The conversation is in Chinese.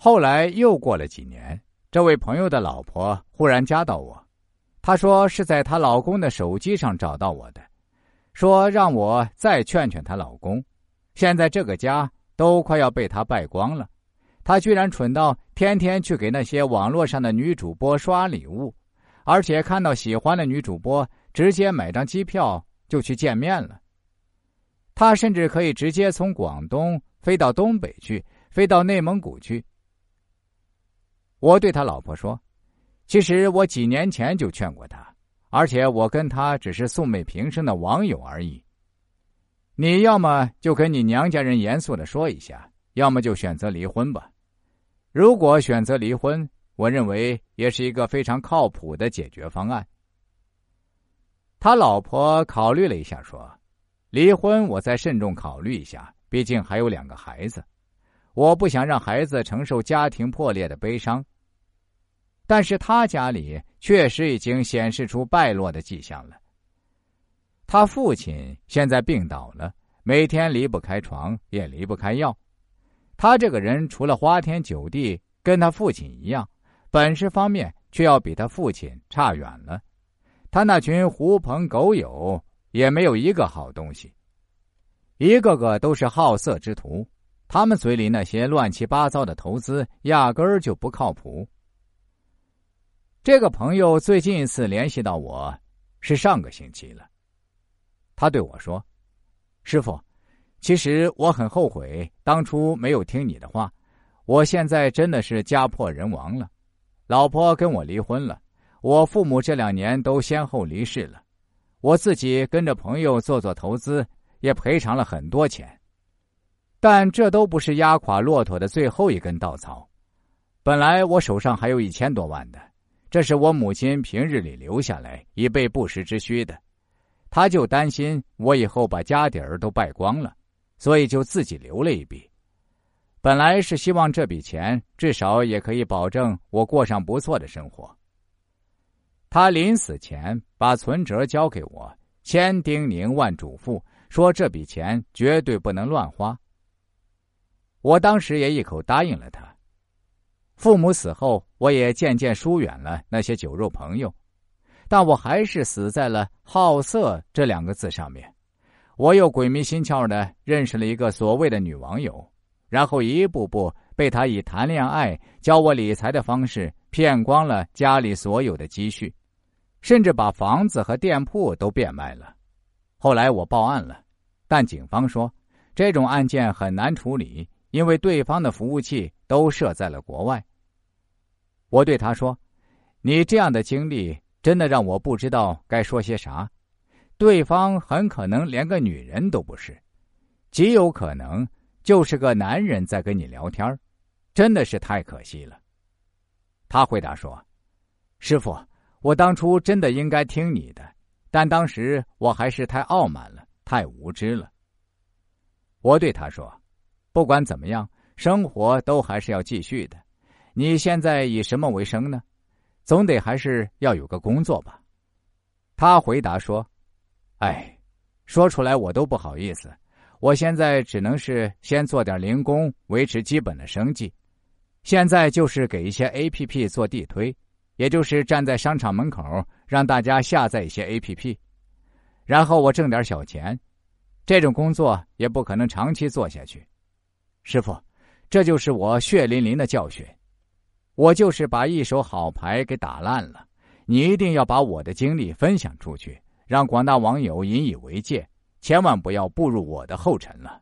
后来又过了几年，这位朋友的老婆忽然加到我，她说是在她老公的手机上找到我的，说让我再劝劝她老公。现在这个家都快要被她败光了，她居然蠢到天天去给那些网络上的女主播刷礼物，而且看到喜欢的女主播，直接买张机票就去见面了。他甚至可以直接从广东飞到东北去，飞到内蒙古去。我对他老婆说：“其实我几年前就劝过他，而且我跟他只是素昧平生的网友而已。你要么就跟你娘家人严肃的说一下，要么就选择离婚吧。如果选择离婚，我认为也是一个非常靠谱的解决方案。”他老婆考虑了一下，说：“离婚，我再慎重考虑一下，毕竟还有两个孩子。”我不想让孩子承受家庭破裂的悲伤，但是他家里确实已经显示出败落的迹象了。他父亲现在病倒了，每天离不开床，也离不开药。他这个人除了花天酒地，跟他父亲一样，本事方面却要比他父亲差远了。他那群狐朋狗友也没有一个好东西，一个个都是好色之徒。他们嘴里那些乱七八糟的投资，压根儿就不靠谱。这个朋友最近一次联系到我，是上个星期了。他对我说：“师傅，其实我很后悔当初没有听你的话。我现在真的是家破人亡了，老婆跟我离婚了，我父母这两年都先后离世了，我自己跟着朋友做做投资，也赔偿了很多钱。”但这都不是压垮骆驼的最后一根稻草。本来我手上还有一千多万的，这是我母亲平日里留下来以备不时之需的。他就担心我以后把家底儿都败光了，所以就自己留了一笔。本来是希望这笔钱至少也可以保证我过上不错的生活。他临死前把存折交给我，千叮咛万嘱咐，说这笔钱绝对不能乱花。我当时也一口答应了他。父母死后，我也渐渐疏远了那些酒肉朋友，但我还是死在了“好色”这两个字上面。我又鬼迷心窍的认识了一个所谓的女网友，然后一步步被她以谈恋爱、教我理财的方式骗光了家里所有的积蓄，甚至把房子和店铺都变卖了。后来我报案了，但警方说这种案件很难处理。因为对方的服务器都设在了国外，我对他说：“你这样的经历真的让我不知道该说些啥。对方很可能连个女人都不是，极有可能就是个男人在跟你聊天真的是太可惜了。”他回答说：“师傅，我当初真的应该听你的，但当时我还是太傲慢了，太无知了。”我对他说。不管怎么样，生活都还是要继续的。你现在以什么为生呢？总得还是要有个工作吧。他回答说：“哎，说出来我都不好意思。我现在只能是先做点零工，维持基本的生计。现在就是给一些 A P P 做地推，也就是站在商场门口让大家下载一些 A P P，然后我挣点小钱。这种工作也不可能长期做下去。”师傅，这就是我血淋淋的教训。我就是把一手好牌给打烂了。你一定要把我的经历分享出去，让广大网友引以为戒，千万不要步入我的后尘了。